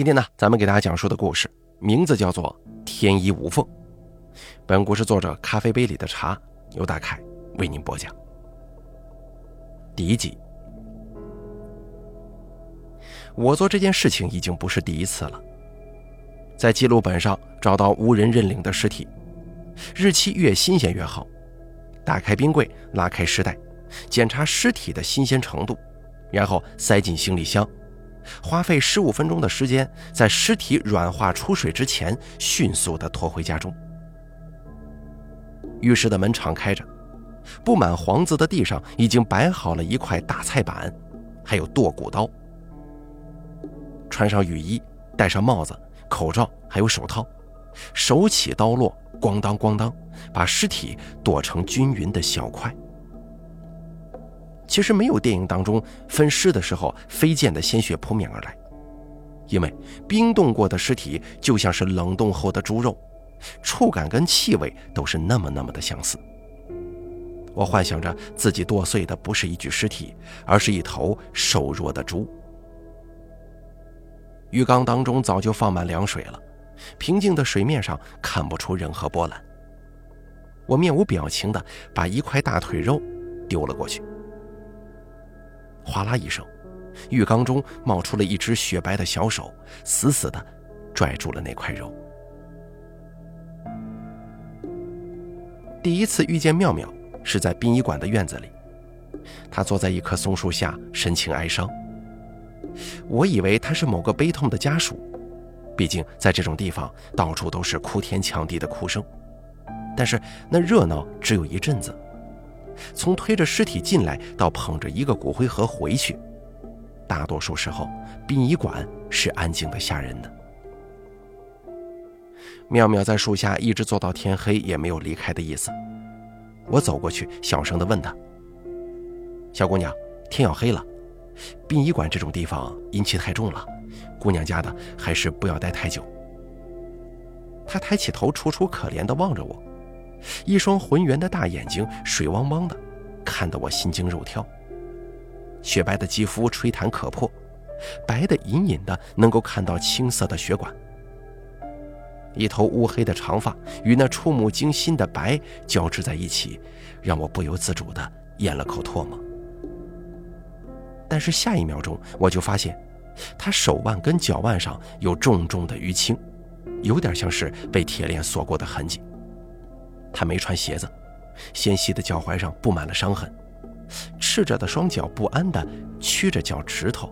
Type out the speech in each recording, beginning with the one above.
今天呢，咱们给大家讲述的故事名字叫做《天衣无缝》。本故事作者咖啡杯里的茶由大凯为您播讲。第一集，我做这件事情已经不是第一次了。在记录本上找到无人认领的尸体，日期越新鲜越好。打开冰柜，拉开尸袋，检查尸体的新鲜程度，然后塞进行李箱。花费十五分钟的时间，在尸体软化出水之前，迅速地拖回家中。浴室的门敞开着，布满黄渍的地上已经摆好了一块大菜板，还有剁骨刀。穿上雨衣，戴上帽子、口罩，还有手套，手起刀落，咣当咣当，把尸体剁成均匀的小块。其实没有电影当中分尸的时候飞溅的鲜血扑面而来，因为冰冻过的尸体就像是冷冻后的猪肉，触感跟气味都是那么那么的相似。我幻想着自己剁碎的不是一具尸体，而是一头瘦弱的猪。浴缸当中早就放满凉水了，平静的水面上看不出任何波澜。我面无表情的把一块大腿肉丢了过去。哗啦一声，浴缸中冒出了一只雪白的小手，死死的拽住了那块肉。第一次遇见妙妙是在殡仪馆的院子里，她坐在一棵松树下，神情哀伤。我以为她是某个悲痛的家属，毕竟在这种地方到处都是哭天抢地的哭声。但是那热闹只有一阵子。从推着尸体进来到捧着一个骨灰盒回去，大多数时候，殡仪馆是安静的吓人的。妙妙在树下一直坐到天黑，也没有离开的意思。我走过去，小声的问她：“小姑娘，天要黑了，殡仪馆这种地方阴气太重了，姑娘家的还是不要待太久。”她抬起头，楚楚可怜的望着我。一双浑圆的大眼睛，水汪汪的，看得我心惊肉跳。雪白的肌肤吹弹可破，白的隐隐的能够看到青色的血管。一头乌黑的长发与那触目惊心的白交织在一起，让我不由自主的咽了口唾沫。但是下一秒钟，我就发现，他手腕跟脚腕上有重重的淤青，有点像是被铁链锁过的痕迹。他没穿鞋子，纤细的脚踝上布满了伤痕，赤着的双脚不安地屈着脚趾头。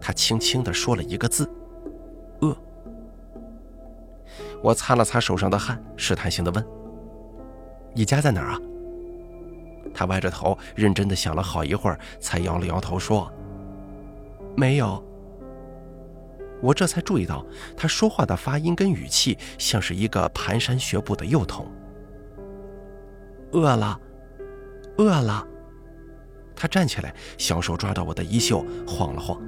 他轻轻地说了一个字：“饿。”我擦了擦手上的汗，试探性地问：“你家在哪儿啊？”他歪着头，认真地想了好一会儿，才摇了摇头说：“没有。”我这才注意到，他说话的发音跟语气像是一个蹒跚学步的幼童。饿了，饿了。他站起来，小手抓到我的衣袖，晃了晃。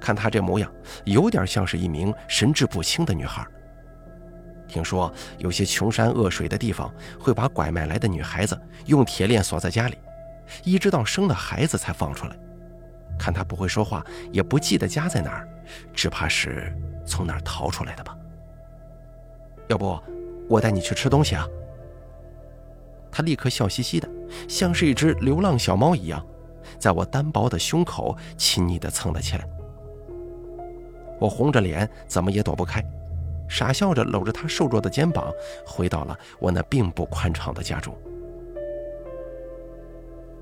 看他这模样，有点像是一名神志不清的女孩。听说有些穷山恶水的地方，会把拐卖来的女孩子用铁链锁在家里，一直到生了孩子才放出来。看他不会说话，也不记得家在哪儿，只怕是从哪儿逃出来的吧。要不，我带你去吃东西啊？他立刻笑嘻嘻的，像是一只流浪小猫一样，在我单薄的胸口亲昵的蹭了起来。我红着脸，怎么也躲不开，傻笑着搂着他瘦弱的肩膀，回到了我那并不宽敞的家中。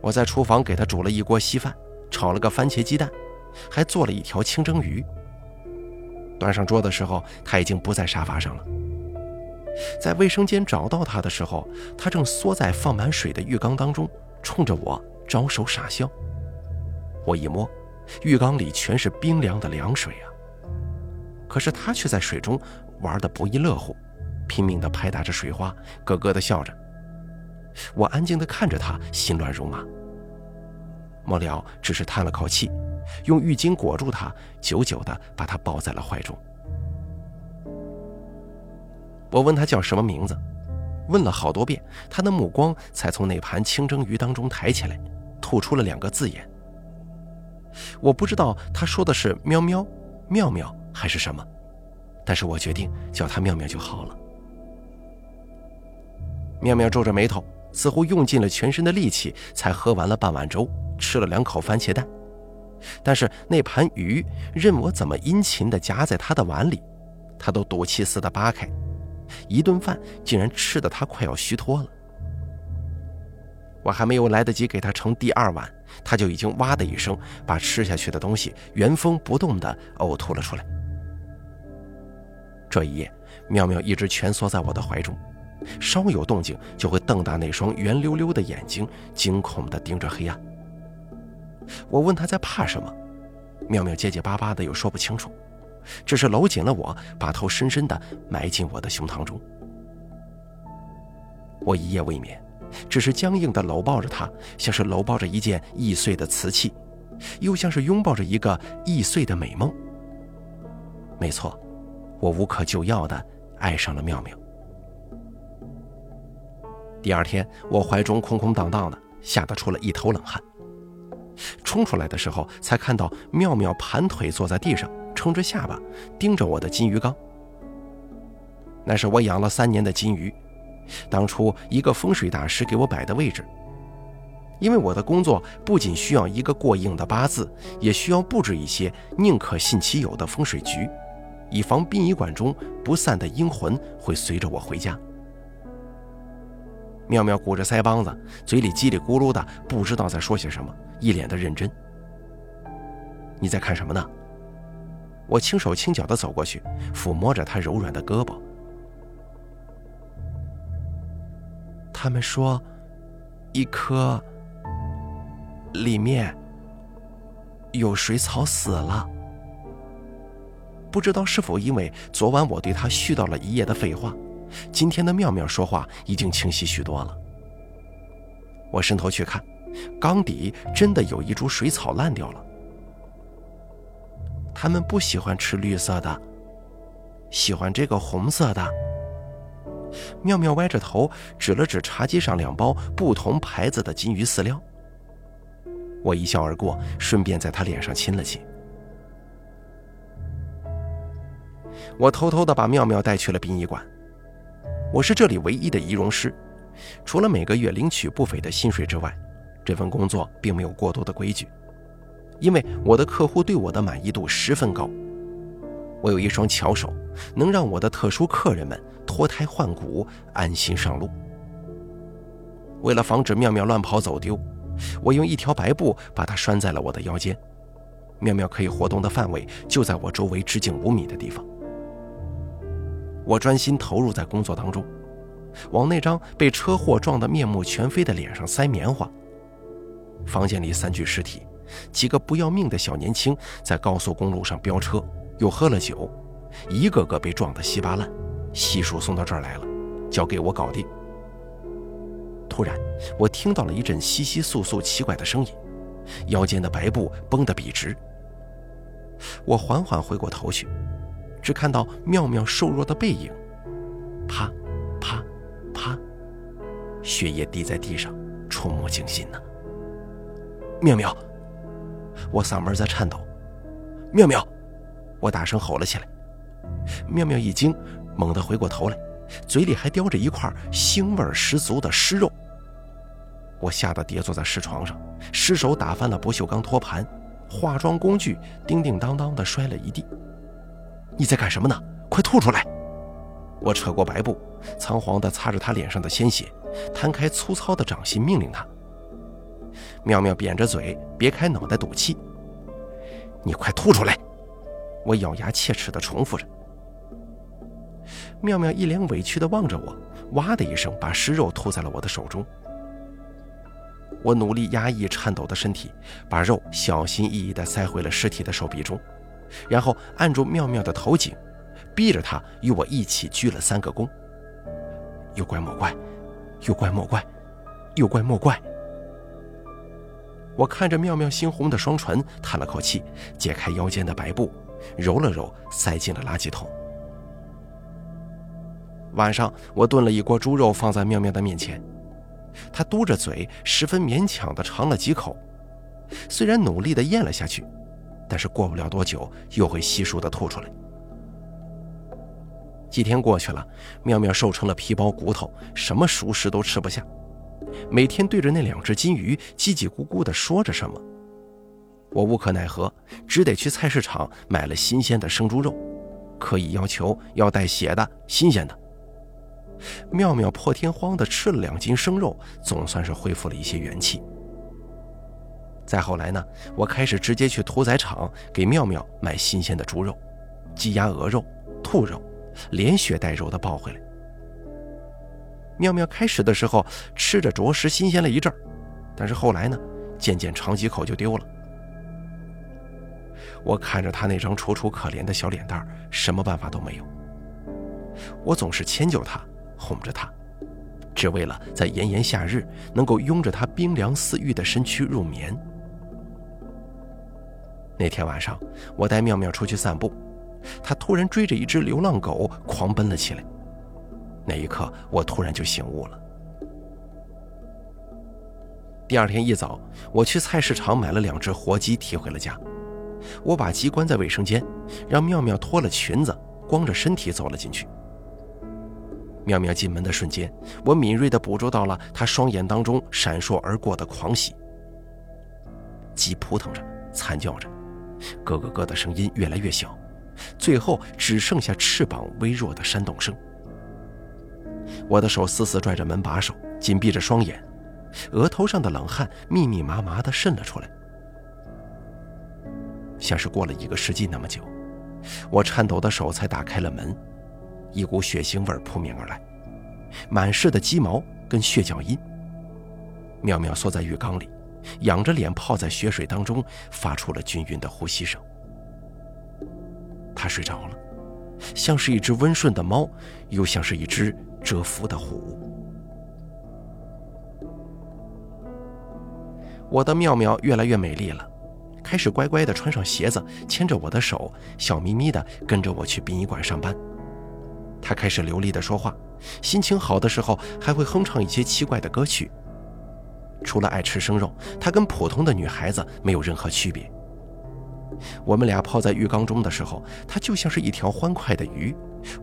我在厨房给他煮了一锅稀饭。炒了个番茄鸡蛋，还做了一条清蒸鱼。端上桌的时候，他已经不在沙发上了。在卫生间找到他的时候，他正缩在放满水的浴缸当中，冲着我招手傻笑。我一摸，浴缸里全是冰凉的凉水啊！可是他却在水中玩得不亦乐乎，拼命地拍打着水花，咯咯地笑着。我安静地看着他，心乱如麻。末了，只是叹了口气，用浴巾裹住他，久久地把他抱在了怀中。我问他叫什么名字，问了好多遍，他的目光才从那盘清蒸鱼当中抬起来，吐出了两个字眼：“我不知道他说的是喵喵、妙妙还是什么，但是我决定叫他妙妙就好了。妙妙皱着眉头，似乎用尽了全身的力气才喝完了半碗粥，吃了两口番茄蛋。但是那盘鱼，任我怎么殷勤地夹在他的碗里，他都赌气似的扒开。一顿饭竟然吃得他快要虚脱了。我还没有来得及给他盛第二碗，他就已经哇的一声把吃下去的东西原封不动地呕吐了出来。这一夜，妙妙一直蜷缩在我的怀中，稍有动静就会瞪大那双圆溜溜的眼睛，惊恐地盯着黑暗。我问他在怕什么，妙妙结结巴巴的又说不清楚，只是搂紧了我，把头深深的埋进我的胸膛中。我一夜未眠，只是僵硬的搂抱着他，像是搂抱着一件易碎的瓷器，又像是拥抱着一个易碎的美梦。没错，我无可救药的爱上了妙妙。第二天，我怀中空空荡荡的，吓得出了一头冷汗。冲出来的时候，才看到妙妙盘腿坐在地上，撑着下巴，盯着我的金鱼缸。那是我养了三年的金鱼，当初一个风水大师给我摆的位置。因为我的工作不仅需要一个过硬的八字，也需要布置一些宁可信其有的风水局，以防殡仪馆中不散的阴魂会随着我回家。妙妙鼓着腮帮子，嘴里叽里咕噜的，不知道在说些什么，一脸的认真。你在看什么呢？我轻手轻脚的走过去，抚摸着她柔软的胳膊。他们说，一颗里面有水草死了。不知道是否因为昨晚我对他絮叨了一夜的废话。今天的妙妙说话已经清晰许多了。我伸头去看，缸底真的有一株水草烂掉了。他们不喜欢吃绿色的，喜欢这个红色的。妙妙歪着头指了指茶几上两包不同牌子的金鱼饲料。我一笑而过，顺便在她脸上亲了亲。我偷偷的把妙妙带去了殡仪馆。我是这里唯一的仪容师，除了每个月领取不菲的薪水之外，这份工作并没有过多的规矩，因为我的客户对我的满意度十分高。我有一双巧手，能让我的特殊客人们脱胎换骨，安心上路。为了防止妙妙乱跑走丢，我用一条白布把它拴在了我的腰间，妙妙可以活动的范围就在我周围直径五米的地方。我专心投入在工作当中，往那张被车祸撞得面目全非的脸上塞棉花。房间里三具尸体，几个不要命的小年轻在高速公路上飙车，又喝了酒，一个个被撞得稀巴烂，悉数送到这儿来了，交给我搞定。突然，我听到了一阵窸窸窣窣奇怪的声音，腰间的白布绷得笔直。我缓缓回过头去。只看到妙妙瘦弱的背影，啪，啪，啪，血液滴在地上，触目惊心呢。妙妙，我嗓门在颤抖。妙妙，我大声吼了起来。妙妙一惊，猛地回过头来，嘴里还叼着一块腥味十足的尸肉。我吓得跌坐在尸床上，失手打翻了不锈钢托盘，化妆工具叮叮当当的摔了一地。你在干什么呢？快吐出来！我扯过白布，仓皇地擦着他脸上的鲜血，摊开粗糙的掌心，命令他。妙妙扁着嘴，别开脑袋赌气。你快吐出来！我咬牙切齿地重复着。妙妙一脸委屈地望着我，哇的一声把尸肉吐在了我的手中。我努力压抑颤抖的身体，把肉小心翼翼地塞回了尸体的手臂中。然后按住妙妙的头颈，逼着她与我一起鞠了三个躬。有怪莫怪，有怪莫怪，有怪莫怪。我看着妙妙猩红的双唇，叹了口气，解开腰间的白布，揉了揉，塞进了垃圾桶。晚上，我炖了一锅猪肉放在妙妙的面前，她嘟着嘴，十分勉强地尝了几口，虽然努力的咽了下去，但是过不了多久又会悉数的吐出来。几天过去了，妙妙瘦成了皮包骨头，什么熟食都吃不下，每天对着那两只金鱼叽叽咕咕的说着什么。我无可奈何，只得去菜市场买了新鲜的生猪肉，可以要求要带血的、新鲜的。妙妙破天荒的吃了两斤生肉，总算是恢复了一些元气。再后来呢，我开始直接去屠宰场给妙妙买新鲜的猪肉、鸡鸭鹅肉、兔肉，连血带肉的抱回来。妙妙开始的时候吃着着实新鲜了一阵儿，但是后来呢，渐渐尝几口就丢了。我看着他那张楚楚可怜的小脸蛋，什么办法都没有。我总是迁就他，哄着他，只为了在炎炎夏日能够拥着他冰凉似玉的身躯入眠。那天晚上，我带妙妙出去散步，她突然追着一只流浪狗狂奔了起来。那一刻，我突然就醒悟了。第二天一早，我去菜市场买了两只活鸡提回了家。我把鸡关在卫生间，让妙妙脱了裙子，光着身体走了进去。妙妙进门的瞬间，我敏锐地捕捉到了她双眼当中闪烁而过的狂喜。鸡扑腾着，惨叫着，咯咯咯的声音越来越小，最后只剩下翅膀微弱的扇动声。我的手死死拽着门把手，紧闭着双眼，额头上的冷汗密密麻麻地渗了出来。像是过了一个世纪那么久，我颤抖的手才打开了门，一股血腥味扑面而来，满室的鸡毛跟血脚印。妙妙缩在浴缸里，仰着脸泡在血水当中，发出了均匀的呼吸声。他睡着了，像是一只温顺的猫，又像是一只蛰伏的虎。我的妙妙越来越美丽了。开始乖乖地穿上鞋子，牵着我的手，笑眯眯地跟着我去殡仪馆上班。他开始流利地说话，心情好的时候还会哼唱一些奇怪的歌曲。除了爱吃生肉，他跟普通的女孩子没有任何区别。我们俩泡在浴缸中的时候，他就像是一条欢快的鱼，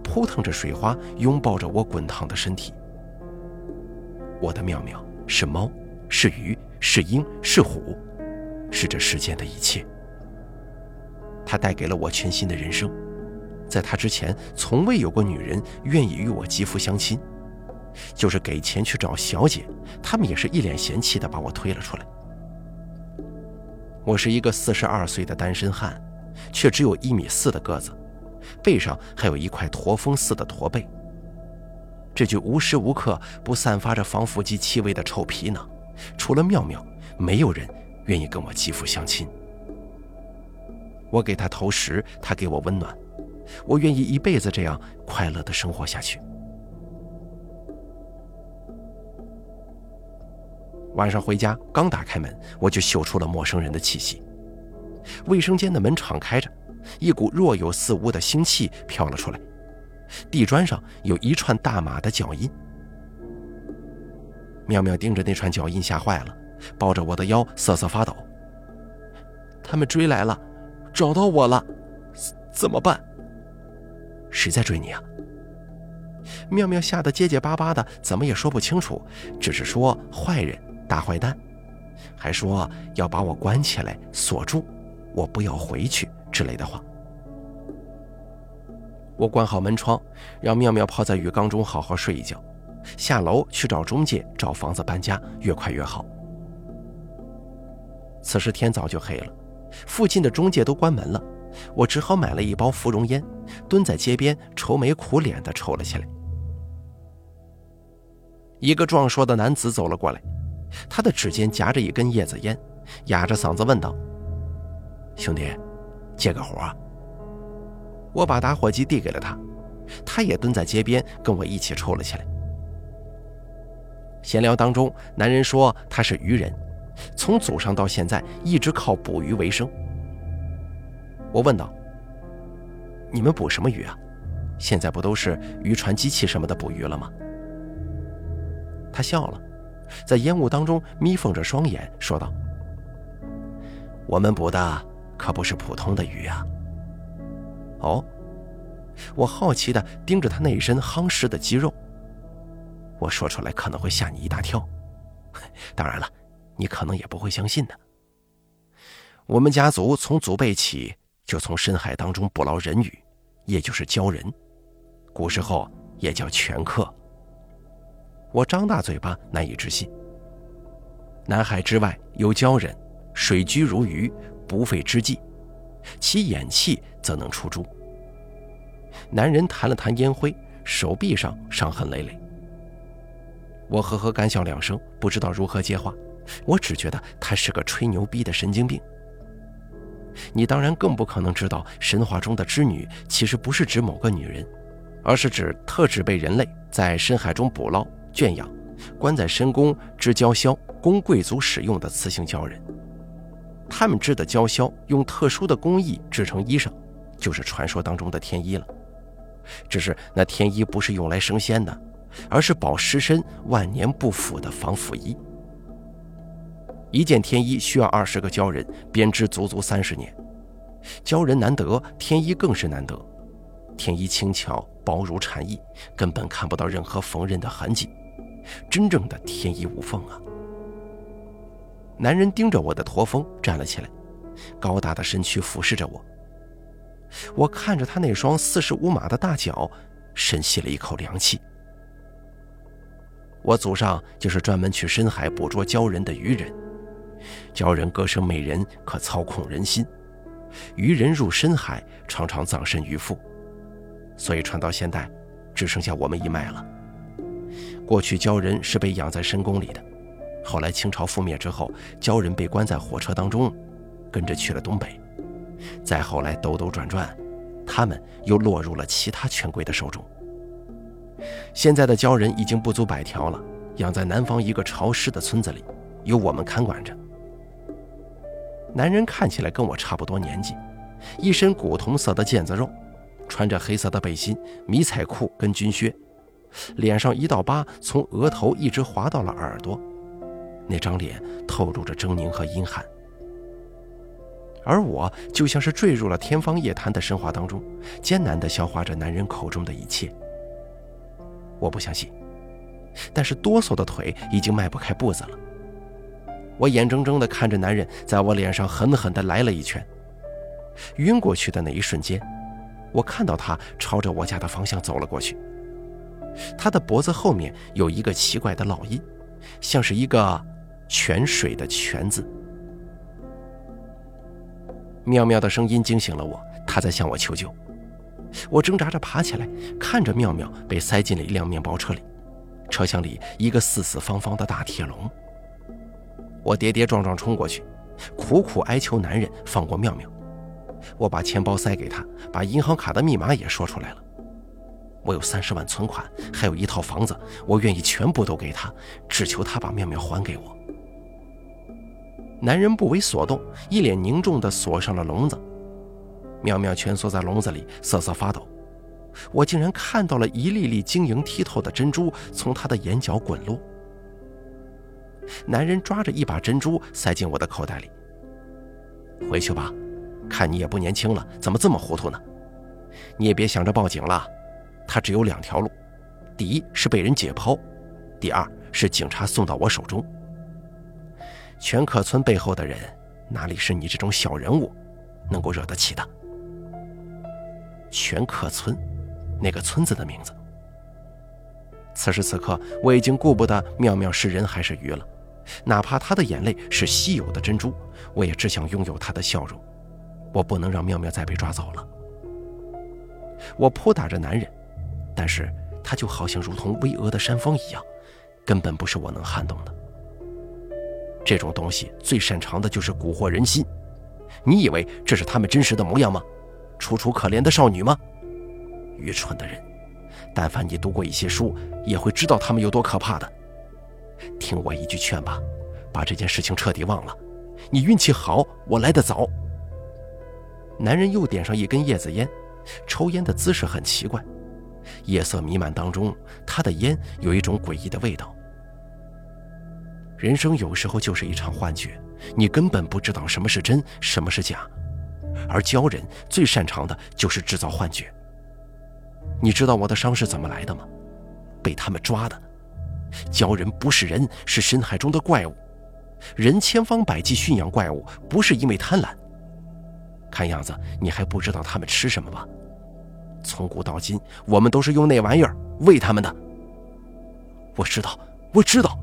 扑腾着水花，拥抱着我滚烫的身体。我的妙妙是猫，是鱼，是鹰，是虎。是这世间的一切。他带给了我全新的人生，在他之前，从未有过女人愿意与我肌肤相亲。就是给钱去找小姐，他们也是一脸嫌弃的把我推了出来。我是一个四十二岁的单身汉，却只有一米四的个子，背上还有一块驼峰似的驼背。这具无时无刻不散发着防腐剂气味的臭皮囊，除了妙妙，没有人。愿意跟我肌肤相亲，我给他投食，他给我温暖，我愿意一辈子这样快乐的生活下去。晚上回家，刚打开门，我就嗅出了陌生人的气息。卫生间的门敞开着，一股若有似无的腥气飘了出来，地砖上有一串大马的脚印。妙妙盯着那串脚印，吓坏了。抱着我的腰瑟瑟发抖。他们追来了，找到我了，怎么办？谁在追你啊？妙妙吓得结结巴巴的，怎么也说不清楚，只是说坏人、大坏蛋，还说要把我关起来锁住，我不要回去之类的话。我关好门窗，让妙妙泡在浴缸中好好睡一觉，下楼去找中介，找房子搬家，越快越好。此时天早就黑了，附近的中介都关门了，我只好买了一包芙蓉烟，蹲在街边愁眉苦脸地抽了起来。一个壮硕的男子走了过来，他的指尖夹着一根叶子烟，哑着嗓子问道：“兄弟，借个活？”我把打火机递给了他，他也蹲在街边跟我一起抽了起来。闲聊当中，男人说他是渔人。从祖上到现在一直靠捕鱼为生。我问道：“你们捕什么鱼啊？现在不都是渔船、机器什么的捕鱼了吗？”他笑了，在烟雾当中眯缝着双眼，说道：“我们捕的可不是普通的鱼啊。哦，我好奇的盯着他那一身夯实的肌肉。我说出来可能会吓你一大跳，当然了，你可能也不会相信的。我们家族从祖辈起就从深海当中捕捞人鱼，也就是鲛人，古时候也叫全客。我张大嘴巴难以置信。南海之外有鲛人，水居如鱼，不费之计，其眼气则能出珠。男人弹了弹烟灰，手臂上伤痕累累。我呵呵干笑两声，不知道如何接话。我只觉得他是个吹牛逼的神经病。你当然更不可能知道，神话中的织女其实不是指某个女人，而是指特指被人类在深海中捕捞、圈养、关在深宫织鲛绡供贵族使用的雌性鲛人。他们织的鲛绡用特殊的工艺制成衣裳，就是传说当中的天衣了。只是那天衣不是用来升仙的。而是保尸身万年不腐的防腐衣。一件天衣需要二十个鲛人编织足足三十年，鲛人难得，天衣更是难得。天衣轻巧薄如蝉翼，根本看不到任何缝纫的痕迹，真正的天衣无缝啊！男人盯着我的驼峰站了起来，高大的身躯俯视着我。我看着他那双四十五码的大脚，深吸了一口凉气。我祖上就是专门去深海捕捉鲛人的渔人，鲛人歌声美人，可操控人心。渔人入深海，常常葬身鱼腹，所以传到现代，只剩下我们一脉了。过去鲛人是被养在深宫里的，后来清朝覆灭之后，鲛人被关在火车当中，跟着去了东北。再后来兜兜转转，他们又落入了其他权贵的手中。现在的鲛人已经不足百条了，养在南方一个潮湿的村子里，由我们看管着。男人看起来跟我差不多年纪，一身古铜色的腱子肉，穿着黑色的背心、迷彩裤跟军靴，脸上一道疤从额头一直划到了耳朵，那张脸透露着狰狞和阴寒。而我就像是坠入了天方夜谭的神话当中，艰难地消化着男人口中的一切。我不相信，但是哆嗦的腿已经迈不开步子了。我眼睁睁地看着男人在我脸上狠狠地来了一拳，晕过去的那一瞬间，我看到他朝着我家的方向走了过去。他的脖子后面有一个奇怪的烙印，像是一个泉水的泉字。妙妙的声音惊醒了我，她在向我求救。我挣扎着爬起来，看着妙妙被塞进了一辆面包车里，车厢里一个四四方方的大铁笼。我跌跌撞撞冲过去，苦苦哀求男人放过妙妙。我把钱包塞给他，把银行卡的密码也说出来了。我有三十万存款，还有一套房子，我愿意全部都给他，只求他把妙妙还给我。男人不为所动，一脸凝重地锁上了笼子。妙妙蜷缩在笼子里，瑟瑟发抖。我竟然看到了一粒粒晶莹剔透的珍珠从她的眼角滚落。男人抓着一把珍珠塞进我的口袋里。回去吧，看你也不年轻了，怎么这么糊涂呢？你也别想着报警了，他只有两条路：第一是被人解剖，第二是警察送到我手中。全可村背后的人，哪里是你这种小人物能够惹得起的？全可村，那个村子的名字。此时此刻，我已经顾不得妙妙是人还是鱼了，哪怕她的眼泪是稀有的珍珠，我也只想拥有她的笑容。我不能让妙妙再被抓走了。我扑打着男人，但是他就好像如同巍峨的山峰一样，根本不是我能撼动的。这种东西最擅长的就是蛊惑人心。你以为这是他们真实的模样吗？楚楚可怜的少女吗？愚蠢的人！但凡你读过一些书，也会知道他们有多可怕的。听我一句劝吧，把这件事情彻底忘了。你运气好，我来得早。男人又点上一根叶子烟，抽烟的姿势很奇怪。夜色弥漫当中，他的烟有一种诡异的味道。人生有时候就是一场幻觉，你根本不知道什么是真，什么是假。而鲛人最擅长的就是制造幻觉。你知道我的伤是怎么来的吗？被他们抓的。鲛人不是人，是深海中的怪物。人千方百计驯养怪物，不是因为贪婪。看样子你还不知道他们吃什么吧？从古到今，我们都是用那玩意儿喂他们的。我知道，我知道。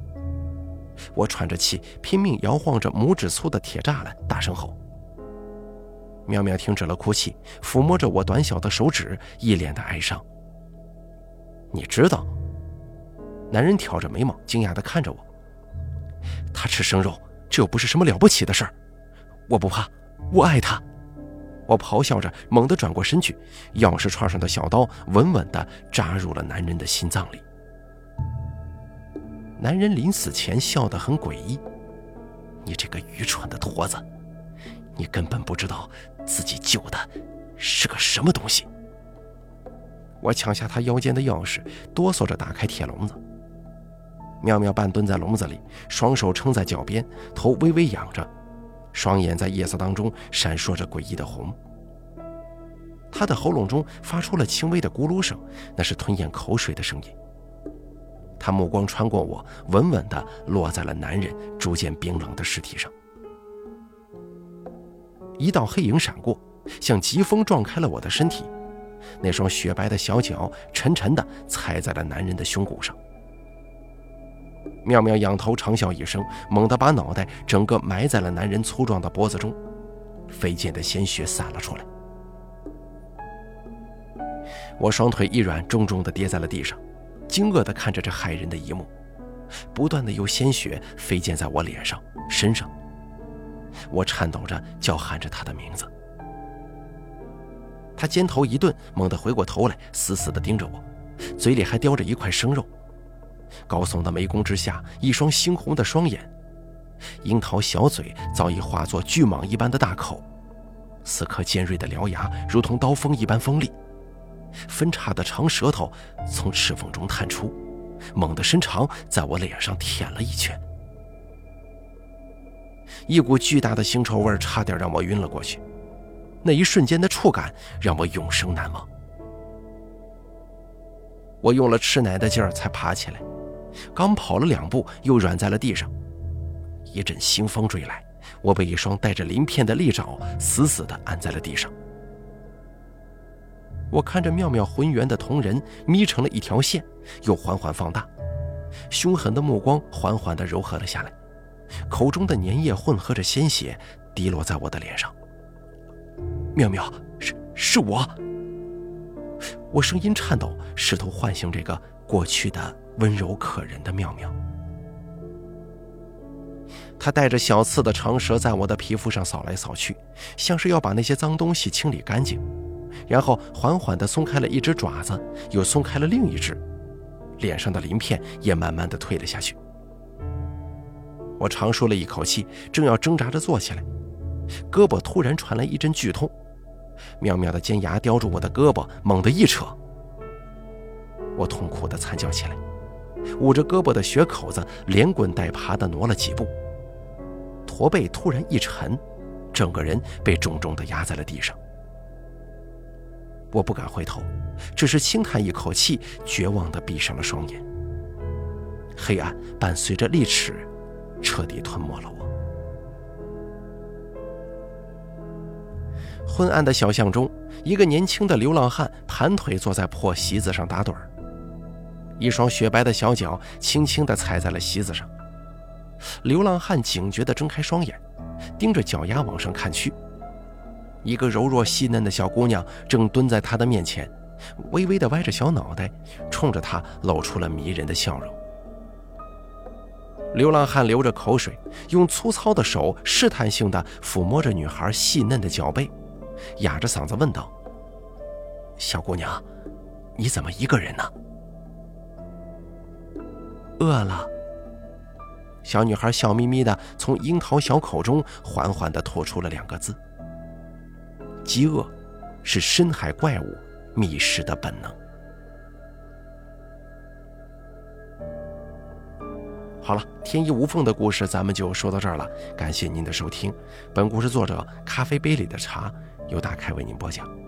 我喘着气，拼命摇晃着拇指粗的铁栅栏，大声吼。妙妙停止了哭泣，抚摸着我短小的手指，一脸的哀伤。你知道？男人挑着眉毛，惊讶地看着我。他吃生肉，这又不是什么了不起的事儿。我不怕，我爱他。我咆哮着，猛地转过身去，钥匙串上的小刀稳稳地扎入了男人的心脏里。男人临死前笑得很诡异：“你这个愚蠢的驼子，你根本不知道自己救的是个什么东西。”我抢下他腰间的钥匙，哆嗦着打开铁笼子。妙妙半蹲在笼子里，双手撑在脚边，头微微仰着，双眼在夜色当中闪烁着诡异的红。他的喉咙中发出了轻微的咕噜声，那是吞咽口水的声音。他目光穿过我，稳稳地落在了男人逐渐冰冷的尸体上。一道黑影闪过，像疾风撞开了我的身体，那双雪白的小脚沉沉地踩在了男人的胸骨上。妙妙仰头长啸一声，猛地把脑袋整个埋在了男人粗壮的脖子中，飞溅的鲜血洒了出来。我双腿一软，重重地跌在了地上，惊愕地看着这骇人的一幕，不断的有鲜血飞溅在我脸上、身上。我颤抖着叫喊着他的名字。他肩头一顿，猛地回过头来，死死地盯着我，嘴里还叼着一块生肉。高耸的眉弓之下，一双猩红的双眼，樱桃小嘴早已化作巨蟒一般的大口，四颗尖锐的獠牙如同刀锋一般锋利，分叉的长舌头从齿缝中探出，猛地伸长，在我脸上舔了一圈。一股巨大的腥臭味差点让我晕了过去，那一瞬间的触感让我永生难忘。我用了吃奶的劲儿才爬起来。刚跑了两步，又软在了地上。一阵腥风追来，我被一双带着鳞片的利爪死死地按在了地上。我看着妙妙浑圆的瞳仁眯成了一条线，又缓缓放大，凶狠的目光缓缓地柔和了下来，口中的粘液混合着鲜血滴落在我的脸上。妙妙，是是我。我声音颤抖，试图唤醒这个过去的。温柔可人的妙妙，他带着小刺的长舌在我的皮肤上扫来扫去，像是要把那些脏东西清理干净，然后缓缓地松开了一只爪子，又松开了另一只，脸上的鳞片也慢慢地退了下去。我长舒了一口气，正要挣扎着坐起来，胳膊突然传来一阵剧痛，妙妙的尖牙叼住我的胳膊，猛地一扯，我痛苦地惨叫起来。捂着胳膊的血口子连滚带爬地挪了几步，驼背突然一沉，整个人被重重地压在了地上。我不敢回头，只是轻叹一口气，绝望地闭上了双眼。黑暗伴随着利齿，彻底吞没了我。昏暗的小巷中，一个年轻的流浪汉盘腿坐在破席子上打盹儿。一双雪白的小脚轻轻地踩在了席子上，流浪汉警觉地睁开双眼，盯着脚丫往上看去。一个柔弱细嫩的小姑娘正蹲在他的面前，微微地歪着小脑袋，冲着他露出了迷人的笑容。流浪汉流着口水，用粗糙的手试探性地抚摸着女孩细嫩的脚背，哑着嗓子问道：“小姑娘，你怎么一个人呢？”饿了。小女孩笑眯眯的从樱桃小口中缓缓的吐出了两个字：“饥饿，是深海怪物觅食的本能。”好了，天衣无缝的故事咱们就说到这儿了，感谢您的收听。本故事作者咖啡杯里的茶由大开为您播讲。